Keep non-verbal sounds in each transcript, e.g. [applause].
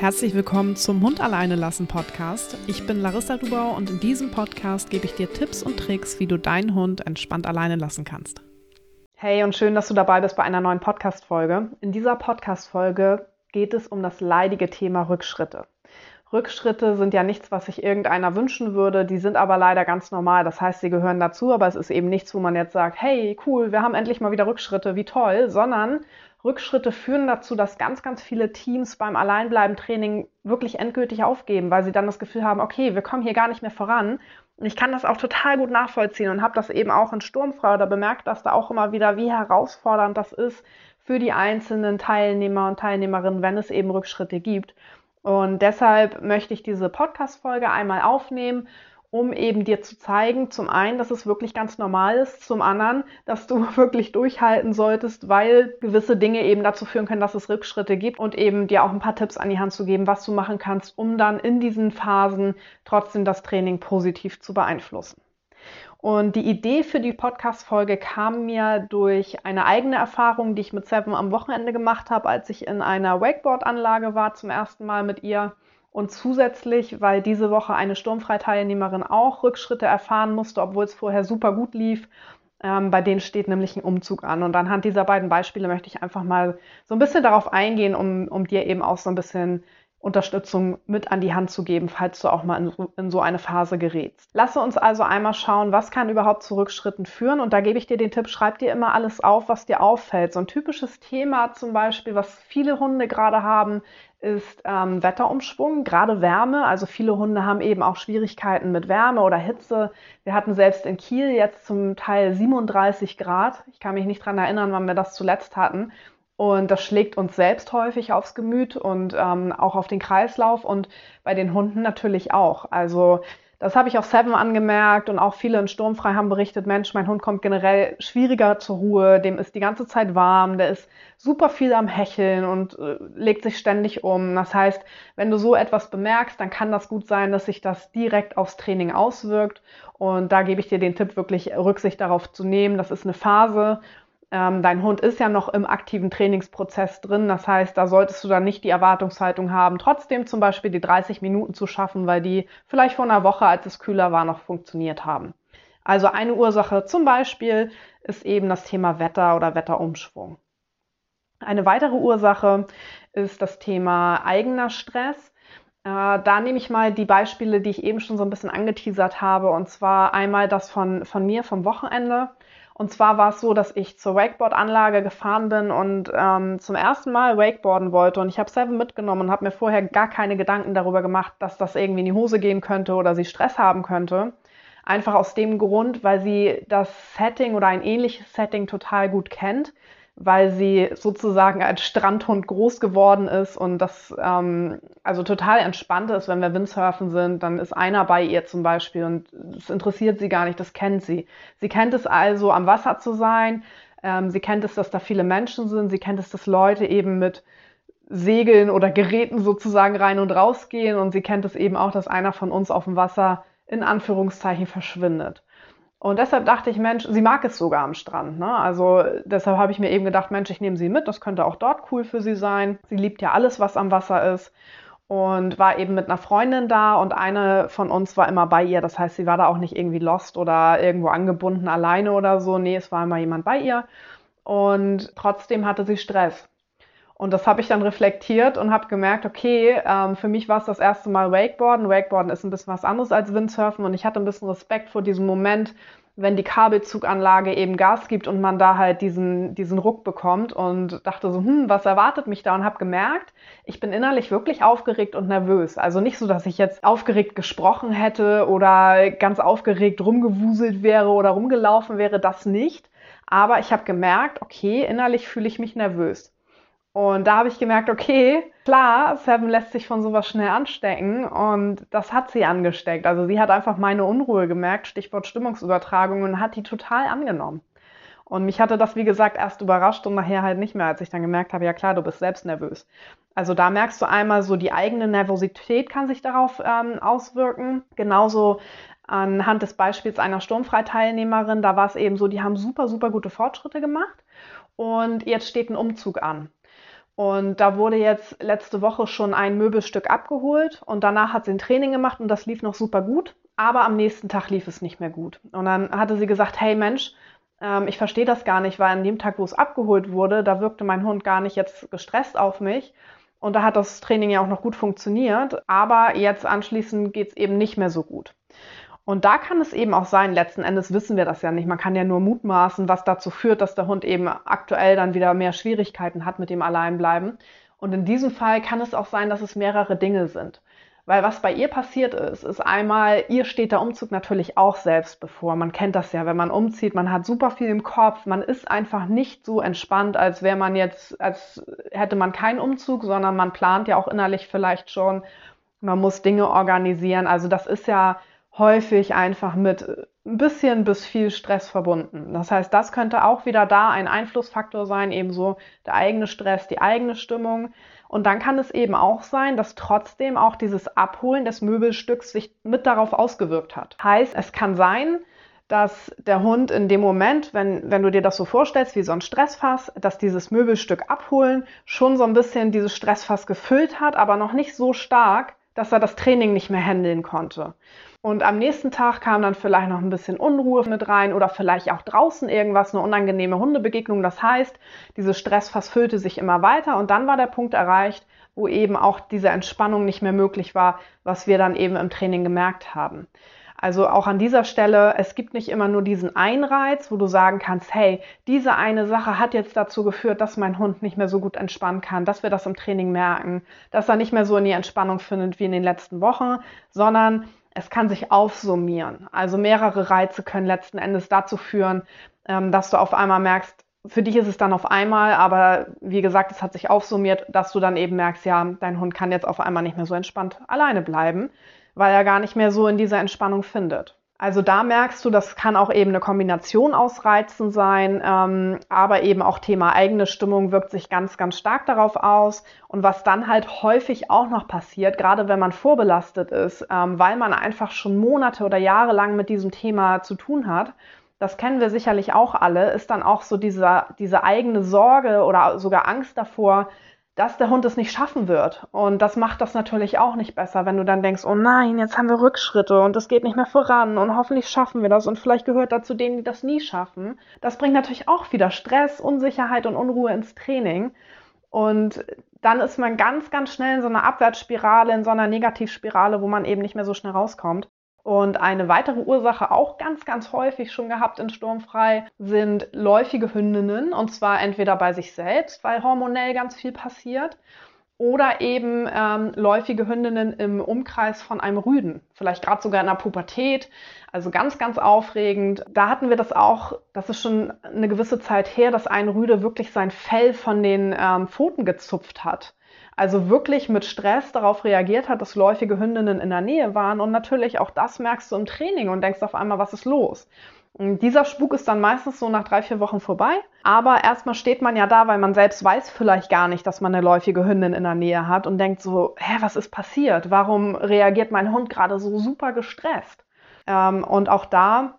Herzlich willkommen zum Hund alleine lassen Podcast. Ich bin Larissa Dubau und in diesem Podcast gebe ich dir Tipps und Tricks, wie du deinen Hund entspannt alleine lassen kannst. Hey und schön, dass du dabei bist bei einer neuen Podcast-Folge. In dieser Podcast-Folge geht es um das leidige Thema Rückschritte. Rückschritte sind ja nichts, was sich irgendeiner wünschen würde. Die sind aber leider ganz normal. Das heißt, sie gehören dazu, aber es ist eben nichts, wo man jetzt sagt, hey, cool, wir haben endlich mal wieder Rückschritte, wie toll, sondern Rückschritte führen dazu, dass ganz, ganz viele Teams beim Alleinbleiben-Training wirklich endgültig aufgeben, weil sie dann das Gefühl haben, okay, wir kommen hier gar nicht mehr voran. Und ich kann das auch total gut nachvollziehen und habe das eben auch in Sturmfrei oder bemerkt das da auch immer wieder, wie herausfordernd das ist für die einzelnen Teilnehmer und Teilnehmerinnen, wenn es eben Rückschritte gibt. Und deshalb möchte ich diese Podcast-Folge einmal aufnehmen um eben dir zu zeigen, zum einen, dass es wirklich ganz normal ist, zum anderen, dass du [laughs] wirklich durchhalten solltest, weil gewisse Dinge eben dazu führen können, dass es Rückschritte gibt und eben dir auch ein paar Tipps an die Hand zu geben, was du machen kannst, um dann in diesen Phasen trotzdem das Training positiv zu beeinflussen. Und die Idee für die Podcast-Folge kam mir durch eine eigene Erfahrung, die ich mit Seven am Wochenende gemacht habe, als ich in einer Wakeboard-Anlage war, zum ersten Mal mit ihr. Und zusätzlich, weil diese Woche eine Sturmfreiteilnehmerin auch Rückschritte erfahren musste, obwohl es vorher super gut lief, ähm, bei denen steht nämlich ein Umzug an. Und anhand dieser beiden Beispiele möchte ich einfach mal so ein bisschen darauf eingehen, um, um dir eben auch so ein bisschen Unterstützung mit an die Hand zu geben, falls du auch mal in, so eine Phase gerätst. Lasse uns also einmal schauen, was kann überhaupt zu Rückschritten führen. Und da gebe ich dir den Tipp, schreib dir immer alles auf, was dir auffällt. So ein typisches Thema zum Beispiel, was viele Hunde gerade haben, ist ähm, Wetterumschwung, gerade Wärme. Also viele Hunde haben eben auch Schwierigkeiten mit Wärme oder Hitze. Wir hatten selbst in Kiel jetzt zum Teil 37 Grad. Ich kann mich nicht dran erinnern, wann wir das zuletzt hatten. Und das schlägt uns selbst häufig aufs Gemüt und ähm, auch auf den Kreislauf und bei den Hunden natürlich auch. Also das habe ich auch Seven angemerkt und auch viele in Sturmfrei haben berichtet, Mensch, mein Hund kommt generell schwieriger zur Ruhe, dem ist die ganze Zeit warm, der ist super viel am Hecheln und äh, legt sich ständig um. Das heißt, wenn du so etwas bemerkst, dann kann das gut sein, dass sich das direkt aufs Training auswirkt. Und da gebe ich dir den Tipp, wirklich Rücksicht darauf zu nehmen. Das ist eine Phase ähm, dein Hund ist ja noch im aktiven Trainingsprozess drin. Das heißt, da solltest du dann nicht die Erwartungshaltung haben, trotzdem zum Beispiel die 30 Minuten zu schaffen, weil die vielleicht vor einer Woche, als es kühler war, noch funktioniert haben. Also eine Ursache zum Beispiel ist eben das Thema Wetter oder Wetterumschwung. Eine weitere Ursache ist das Thema eigener Stress. Äh, da nehme ich mal die Beispiele, die ich eben schon so ein bisschen angeteasert habe, und zwar einmal das von, von mir vom Wochenende. Und zwar war es so, dass ich zur Wakeboard-Anlage gefahren bin und ähm, zum ersten Mal Wakeboarden wollte. Und ich habe Seven mitgenommen und habe mir vorher gar keine Gedanken darüber gemacht, dass das irgendwie in die Hose gehen könnte oder sie Stress haben könnte. Einfach aus dem Grund, weil sie das Setting oder ein ähnliches Setting total gut kennt weil sie sozusagen als Strandhund groß geworden ist und das ähm, also total entspannt ist, wenn wir Windsurfen sind, dann ist einer bei ihr zum Beispiel und das interessiert sie gar nicht, das kennt sie. Sie kennt es also, am Wasser zu sein, ähm, sie kennt es, dass da viele Menschen sind, sie kennt es, dass Leute eben mit Segeln oder Geräten sozusagen rein und raus gehen und sie kennt es eben auch, dass einer von uns auf dem Wasser in Anführungszeichen verschwindet. Und deshalb dachte ich, Mensch, sie mag es sogar am Strand. Ne? Also deshalb habe ich mir eben gedacht, Mensch, ich nehme sie mit, das könnte auch dort cool für sie sein. Sie liebt ja alles, was am Wasser ist. Und war eben mit einer Freundin da und eine von uns war immer bei ihr. Das heißt, sie war da auch nicht irgendwie lost oder irgendwo angebunden alleine oder so. Nee, es war immer jemand bei ihr. Und trotzdem hatte sie Stress. Und das habe ich dann reflektiert und habe gemerkt, okay, ähm, für mich war es das erste Mal Wakeboarden. Wakeboarden ist ein bisschen was anderes als Windsurfen und ich hatte ein bisschen Respekt vor diesem Moment, wenn die Kabelzuganlage eben Gas gibt und man da halt diesen, diesen Ruck bekommt und dachte so, hm, was erwartet mich da? Und habe gemerkt, ich bin innerlich wirklich aufgeregt und nervös. Also nicht so, dass ich jetzt aufgeregt gesprochen hätte oder ganz aufgeregt rumgewuselt wäre oder rumgelaufen wäre, das nicht. Aber ich habe gemerkt, okay, innerlich fühle ich mich nervös. Und da habe ich gemerkt, okay, klar, Seven lässt sich von sowas schnell anstecken und das hat sie angesteckt. Also sie hat einfach meine Unruhe gemerkt, Stichwort Stimmungsübertragung, und hat die total angenommen. Und mich hatte das, wie gesagt, erst überrascht und nachher halt nicht mehr, als ich dann gemerkt habe, ja klar, du bist selbst nervös. Also da merkst du einmal so, die eigene Nervosität kann sich darauf ähm, auswirken. Genauso anhand des Beispiels einer Sturmfreiteilnehmerin, da war es eben so, die haben super, super gute Fortschritte gemacht und jetzt steht ein Umzug an. Und da wurde jetzt letzte Woche schon ein Möbelstück abgeholt und danach hat sie ein Training gemacht und das lief noch super gut. Aber am nächsten Tag lief es nicht mehr gut. Und dann hatte sie gesagt, hey Mensch, ähm, ich verstehe das gar nicht, weil an dem Tag, wo es abgeholt wurde, da wirkte mein Hund gar nicht jetzt gestresst auf mich. Und da hat das Training ja auch noch gut funktioniert. Aber jetzt anschließend geht es eben nicht mehr so gut. Und da kann es eben auch sein, letzten Endes wissen wir das ja nicht. Man kann ja nur mutmaßen, was dazu führt, dass der Hund eben aktuell dann wieder mehr Schwierigkeiten hat mit dem Alleinbleiben. Und in diesem Fall kann es auch sein, dass es mehrere Dinge sind. Weil was bei ihr passiert ist, ist einmal, ihr steht der Umzug natürlich auch selbst bevor. Man kennt das ja, wenn man umzieht, man hat super viel im Kopf, man ist einfach nicht so entspannt, als wäre man jetzt, als hätte man keinen Umzug, sondern man plant ja auch innerlich vielleicht schon, man muss Dinge organisieren. Also das ist ja häufig einfach mit ein bisschen bis viel Stress verbunden. Das heißt, das könnte auch wieder da ein Einflussfaktor sein, ebenso der eigene Stress, die eigene Stimmung. Und dann kann es eben auch sein, dass trotzdem auch dieses Abholen des Möbelstücks sich mit darauf ausgewirkt hat. Heißt, es kann sein, dass der Hund in dem Moment, wenn, wenn du dir das so vorstellst, wie so ein Stressfass, dass dieses Möbelstück abholen schon so ein bisschen dieses Stressfass gefüllt hat, aber noch nicht so stark, dass er das Training nicht mehr handeln konnte. Und am nächsten Tag kam dann vielleicht noch ein bisschen Unruhe mit rein oder vielleicht auch draußen irgendwas, eine unangenehme Hundebegegnung. Das heißt, dieses Stressfass füllte sich immer weiter und dann war der Punkt erreicht, wo eben auch diese Entspannung nicht mehr möglich war, was wir dann eben im Training gemerkt haben. Also auch an dieser Stelle, es gibt nicht immer nur diesen Einreiz, wo du sagen kannst, hey, diese eine Sache hat jetzt dazu geführt, dass mein Hund nicht mehr so gut entspannen kann, dass wir das im Training merken, dass er nicht mehr so in die Entspannung findet wie in den letzten Wochen, sondern es kann sich aufsummieren. Also mehrere Reize können letzten Endes dazu führen, ähm, dass du auf einmal merkst, für dich ist es dann auf einmal, aber wie gesagt, es hat sich aufsummiert, dass du dann eben merkst, ja, dein Hund kann jetzt auf einmal nicht mehr so entspannt alleine bleiben, weil er gar nicht mehr so in dieser Entspannung findet. Also da merkst du, das kann auch eben eine Kombination aus Reizen sein, ähm, aber eben auch Thema eigene Stimmung wirkt sich ganz, ganz stark darauf aus. Und was dann halt häufig auch noch passiert, gerade wenn man vorbelastet ist, ähm, weil man einfach schon Monate oder Jahre lang mit diesem Thema zu tun hat, das kennen wir sicherlich auch alle, ist dann auch so dieser, diese eigene Sorge oder sogar Angst davor, dass der Hund es nicht schaffen wird. Und das macht das natürlich auch nicht besser, wenn du dann denkst, oh nein, jetzt haben wir Rückschritte und es geht nicht mehr voran und hoffentlich schaffen wir das und vielleicht gehört dazu denen, die das nie schaffen. Das bringt natürlich auch wieder Stress, Unsicherheit und Unruhe ins Training. Und dann ist man ganz, ganz schnell in so einer Abwärtsspirale, in so einer Negativspirale, wo man eben nicht mehr so schnell rauskommt. Und eine weitere Ursache, auch ganz, ganz häufig schon gehabt in Sturmfrei, sind läufige Hündinnen. Und zwar entweder bei sich selbst, weil hormonell ganz viel passiert, oder eben ähm, läufige Hündinnen im Umkreis von einem Rüden, vielleicht gerade sogar in der Pubertät, also ganz, ganz aufregend. Da hatten wir das auch, das ist schon eine gewisse Zeit her, dass ein Rüde wirklich sein Fell von den ähm, Pfoten gezupft hat also wirklich mit Stress darauf reagiert hat, dass läufige Hündinnen in der Nähe waren. Und natürlich auch das merkst du im Training und denkst auf einmal, was ist los? Und dieser Spuk ist dann meistens so nach drei, vier Wochen vorbei. Aber erstmal steht man ja da, weil man selbst weiß vielleicht gar nicht, dass man eine läufige Hündin in der Nähe hat und denkt so, hä, was ist passiert? Warum reagiert mein Hund gerade so super gestresst? Ähm, und auch da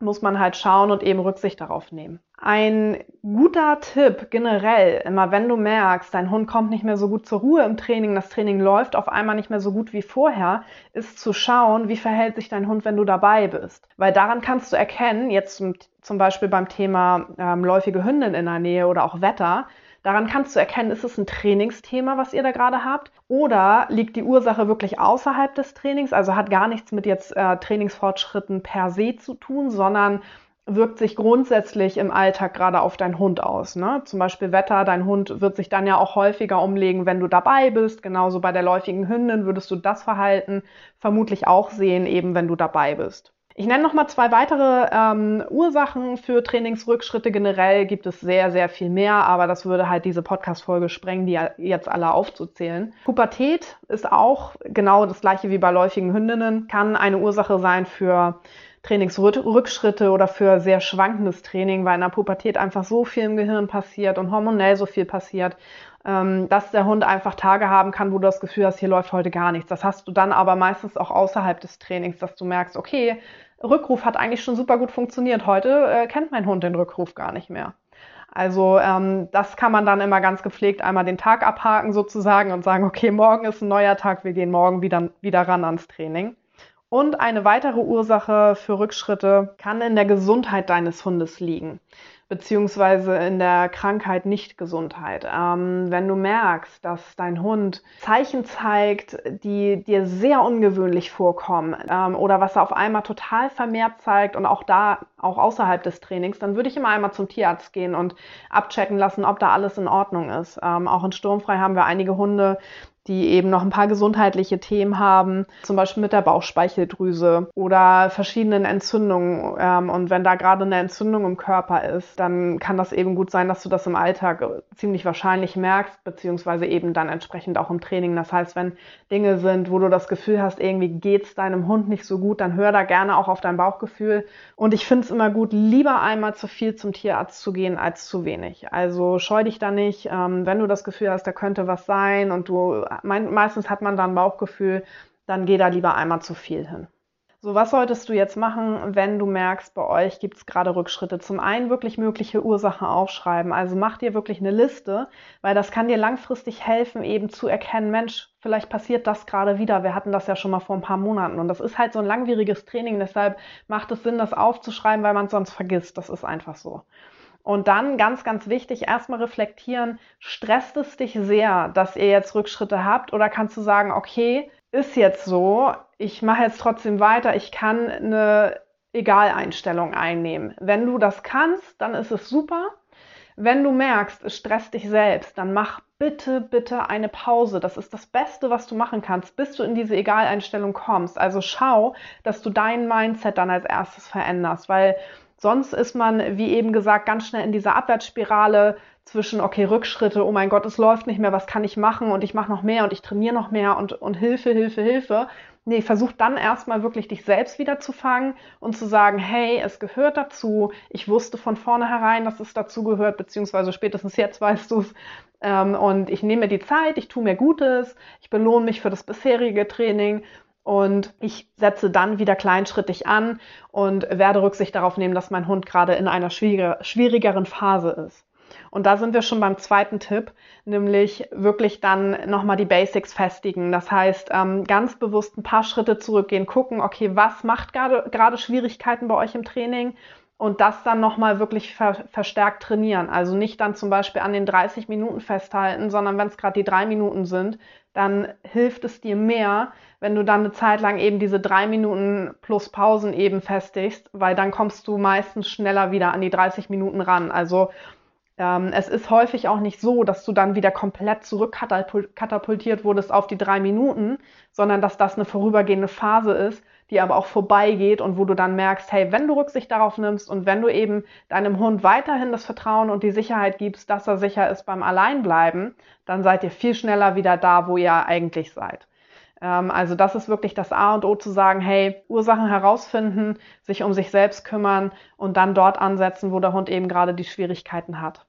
muss man halt schauen und eben Rücksicht darauf nehmen. Ein guter Tipp generell, immer wenn du merkst, dein Hund kommt nicht mehr so gut zur Ruhe im Training, das Training läuft auf einmal nicht mehr so gut wie vorher, ist zu schauen, wie verhält sich dein Hund, wenn du dabei bist. Weil daran kannst du erkennen, jetzt zum, zum Beispiel beim Thema ähm, läufige Hündin in der Nähe oder auch Wetter, Daran kannst du erkennen, ist es ein Trainingsthema, was ihr da gerade habt, oder liegt die Ursache wirklich außerhalb des Trainings, also hat gar nichts mit jetzt äh, Trainingsfortschritten per se zu tun, sondern wirkt sich grundsätzlich im Alltag gerade auf deinen Hund aus. Ne? Zum Beispiel Wetter, dein Hund wird sich dann ja auch häufiger umlegen, wenn du dabei bist. Genauso bei der läufigen Hündin würdest du das Verhalten vermutlich auch sehen, eben wenn du dabei bist. Ich nenne noch mal zwei weitere ähm, Ursachen für Trainingsrückschritte. Generell gibt es sehr, sehr viel mehr, aber das würde halt diese Podcast-Folge sprengen, die jetzt alle aufzuzählen. Pubertät ist auch genau das gleiche wie bei läufigen Hündinnen, kann eine Ursache sein für Trainingsrückschritte oder für sehr schwankendes Training, weil in der Pubertät einfach so viel im Gehirn passiert und hormonell so viel passiert, ähm, dass der Hund einfach Tage haben kann, wo du das Gefühl hast, hier läuft heute gar nichts. Das hast du dann aber meistens auch außerhalb des Trainings, dass du merkst, okay, Rückruf hat eigentlich schon super gut funktioniert. Heute äh, kennt mein Hund den Rückruf gar nicht mehr. Also ähm, das kann man dann immer ganz gepflegt einmal den Tag abhaken sozusagen und sagen, okay, morgen ist ein neuer Tag, wir gehen morgen wieder, wieder ran ans Training. Und eine weitere Ursache für Rückschritte kann in der Gesundheit deines Hundes liegen beziehungsweise in der Krankheit Nicht-Gesundheit. Ähm, wenn du merkst, dass dein Hund Zeichen zeigt, die dir sehr ungewöhnlich vorkommen ähm, oder was er auf einmal total vermehrt zeigt und auch da, auch außerhalb des Trainings, dann würde ich immer einmal zum Tierarzt gehen und abchecken lassen, ob da alles in Ordnung ist. Ähm, auch in Sturmfrei haben wir einige Hunde, die eben noch ein paar gesundheitliche Themen haben, zum Beispiel mit der Bauchspeicheldrüse oder verschiedenen Entzündungen. Ähm, und wenn da gerade eine Entzündung im Körper ist, dann kann das eben gut sein, dass du das im Alltag ziemlich wahrscheinlich merkst, beziehungsweise eben dann entsprechend auch im Training. Das heißt, wenn Dinge sind, wo du das Gefühl hast, irgendwie geht's deinem Hund nicht so gut, dann hör da gerne auch auf dein Bauchgefühl. Und ich finde es immer gut, lieber einmal zu viel zum Tierarzt zu gehen als zu wenig. Also scheu dich da nicht, ähm, wenn du das Gefühl hast, da könnte was sein und du mein, meistens hat man dann Bauchgefühl, dann geh da lieber einmal zu viel hin. So, was solltest du jetzt machen, wenn du merkst, bei euch gibt es gerade Rückschritte? Zum einen wirklich mögliche Ursachen aufschreiben. Also mach dir wirklich eine Liste, weil das kann dir langfristig helfen, eben zu erkennen, Mensch, vielleicht passiert das gerade wieder. Wir hatten das ja schon mal vor ein paar Monaten. Und das ist halt so ein langwieriges Training. Deshalb macht es Sinn, das aufzuschreiben, weil man es sonst vergisst. Das ist einfach so. Und dann ganz, ganz wichtig, erstmal reflektieren, stresst es dich sehr, dass ihr jetzt Rückschritte habt oder kannst du sagen, okay, ist jetzt so, ich mache jetzt trotzdem weiter, ich kann eine Egaleinstellung einnehmen. Wenn du das kannst, dann ist es super. Wenn du merkst, es stresst dich selbst, dann mach bitte, bitte eine Pause. Das ist das Beste, was du machen kannst, bis du in diese Egaleinstellung kommst. Also schau, dass du dein Mindset dann als erstes veränderst, weil Sonst ist man, wie eben gesagt, ganz schnell in dieser Abwärtsspirale zwischen, okay, Rückschritte, oh mein Gott, es läuft nicht mehr, was kann ich machen und ich mache noch mehr und ich trainiere noch mehr und, und Hilfe, Hilfe, Hilfe. Nee, versuch dann erstmal wirklich dich selbst wieder zu fangen und zu sagen, hey, es gehört dazu. Ich wusste von vornherein, dass es dazu gehört, beziehungsweise spätestens jetzt weißt du es. Ähm, und ich nehme mir die Zeit, ich tue mir Gutes, ich belohne mich für das bisherige Training und ich setze dann wieder kleinschrittig an und werde Rücksicht darauf nehmen, dass mein Hund gerade in einer schwierigeren Phase ist. Und da sind wir schon beim zweiten Tipp, nämlich wirklich dann nochmal die Basics festigen. Das heißt, ähm, ganz bewusst ein paar Schritte zurückgehen, gucken, okay, was macht gerade Schwierigkeiten bei euch im Training und das dann nochmal wirklich ver verstärkt trainieren. Also nicht dann zum Beispiel an den 30 Minuten festhalten, sondern wenn es gerade die drei Minuten sind, dann hilft es dir mehr, wenn du dann eine Zeit lang eben diese drei Minuten plus Pausen eben festigst, weil dann kommst du meistens schneller wieder an die 30 Minuten ran. Also ähm, es ist häufig auch nicht so, dass du dann wieder komplett zurückkatapultiert wurdest auf die drei Minuten, sondern dass das eine vorübergehende Phase ist, die aber auch vorbeigeht und wo du dann merkst, hey, wenn du Rücksicht darauf nimmst und wenn du eben deinem Hund weiterhin das Vertrauen und die Sicherheit gibst, dass er sicher ist beim Alleinbleiben, dann seid ihr viel schneller wieder da, wo ihr eigentlich seid. Ähm, also das ist wirklich das A und O zu sagen, hey, Ursachen herausfinden, sich um sich selbst kümmern und dann dort ansetzen, wo der Hund eben gerade die Schwierigkeiten hat.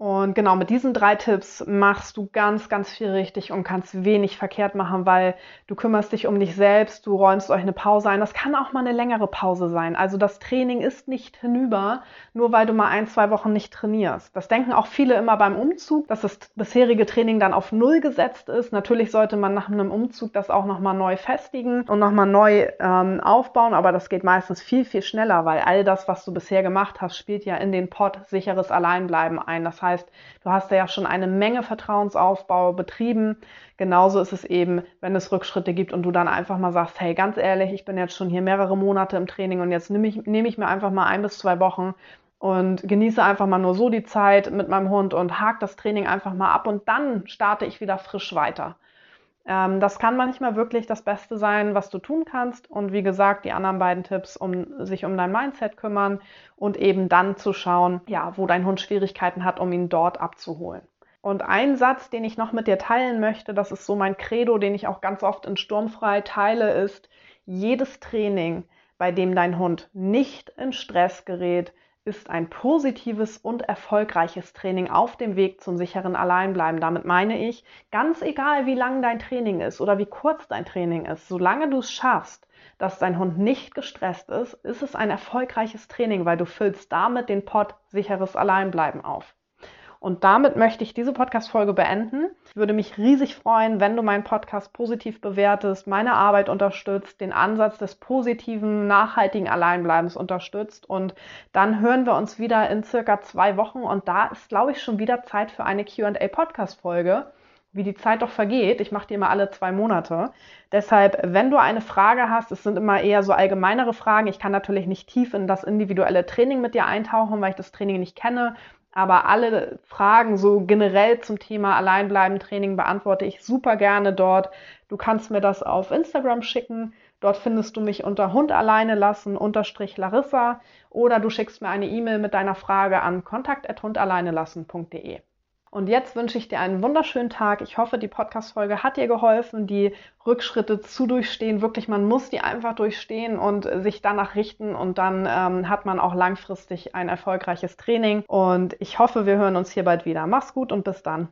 Und genau mit diesen drei Tipps machst du ganz, ganz viel richtig und kannst wenig verkehrt machen, weil du kümmerst dich um dich selbst, du räumst euch eine Pause ein. Das kann auch mal eine längere Pause sein. Also das Training ist nicht hinüber, nur weil du mal ein, zwei Wochen nicht trainierst. Das denken auch viele immer beim Umzug, dass das bisherige Training dann auf Null gesetzt ist. Natürlich sollte man nach einem Umzug das auch nochmal neu festigen und nochmal neu ähm, aufbauen, aber das geht meistens viel, viel schneller, weil all das, was du bisher gemacht hast, spielt ja in den Pod sicheres Alleinbleiben ein. Das heißt, heißt, du hast ja schon eine Menge Vertrauensaufbau betrieben. Genauso ist es eben, wenn es Rückschritte gibt und du dann einfach mal sagst, hey, ganz ehrlich, ich bin jetzt schon hier mehrere Monate im Training und jetzt nehme ich, nehme ich mir einfach mal ein bis zwei Wochen und genieße einfach mal nur so die Zeit mit meinem Hund und hake das Training einfach mal ab und dann starte ich wieder frisch weiter. Ähm, das kann manchmal wirklich das Beste sein, was du tun kannst. Und wie gesagt, die anderen beiden Tipps, um sich um dein Mindset kümmern und eben dann zu schauen, ja, wo dein Hund Schwierigkeiten hat, um ihn dort abzuholen. Und ein Satz, den ich noch mit dir teilen möchte, das ist so mein Credo, den ich auch ganz oft in Sturmfrei teile, ist, jedes Training, bei dem dein Hund nicht in Stress gerät, ist ein positives und erfolgreiches Training auf dem Weg zum sicheren Alleinbleiben. Damit meine ich, ganz egal wie lang dein Training ist oder wie kurz dein Training ist, solange du es schaffst, dass dein Hund nicht gestresst ist, ist es ein erfolgreiches Training, weil du füllst damit den Pot sicheres Alleinbleiben auf. Und damit möchte ich diese Podcast-Folge beenden. Ich würde mich riesig freuen, wenn du meinen Podcast positiv bewertest, meine Arbeit unterstützt, den Ansatz des positiven, nachhaltigen Alleinbleibens unterstützt. Und dann hören wir uns wieder in circa zwei Wochen. Und da ist, glaube ich, schon wieder Zeit für eine QA-Podcast-Folge wie die Zeit doch vergeht. Ich mache die immer alle zwei Monate. Deshalb, wenn du eine Frage hast, es sind immer eher so allgemeinere Fragen. Ich kann natürlich nicht tief in das individuelle Training mit dir eintauchen, weil ich das Training nicht kenne. Aber alle Fragen so generell zum Thema Alleinbleiben Training beantworte ich super gerne dort. Du kannst mir das auf Instagram schicken. Dort findest du mich unter Hund alleine lassen unterstrich Larissa oder du schickst mir eine E-Mail mit deiner Frage an kontakt@hundalleinelassen.de. Und jetzt wünsche ich dir einen wunderschönen Tag. Ich hoffe, die Podcast-Folge hat dir geholfen, die Rückschritte zu durchstehen. Wirklich, man muss die einfach durchstehen und sich danach richten und dann ähm, hat man auch langfristig ein erfolgreiches Training. Und ich hoffe, wir hören uns hier bald wieder. Mach's gut und bis dann.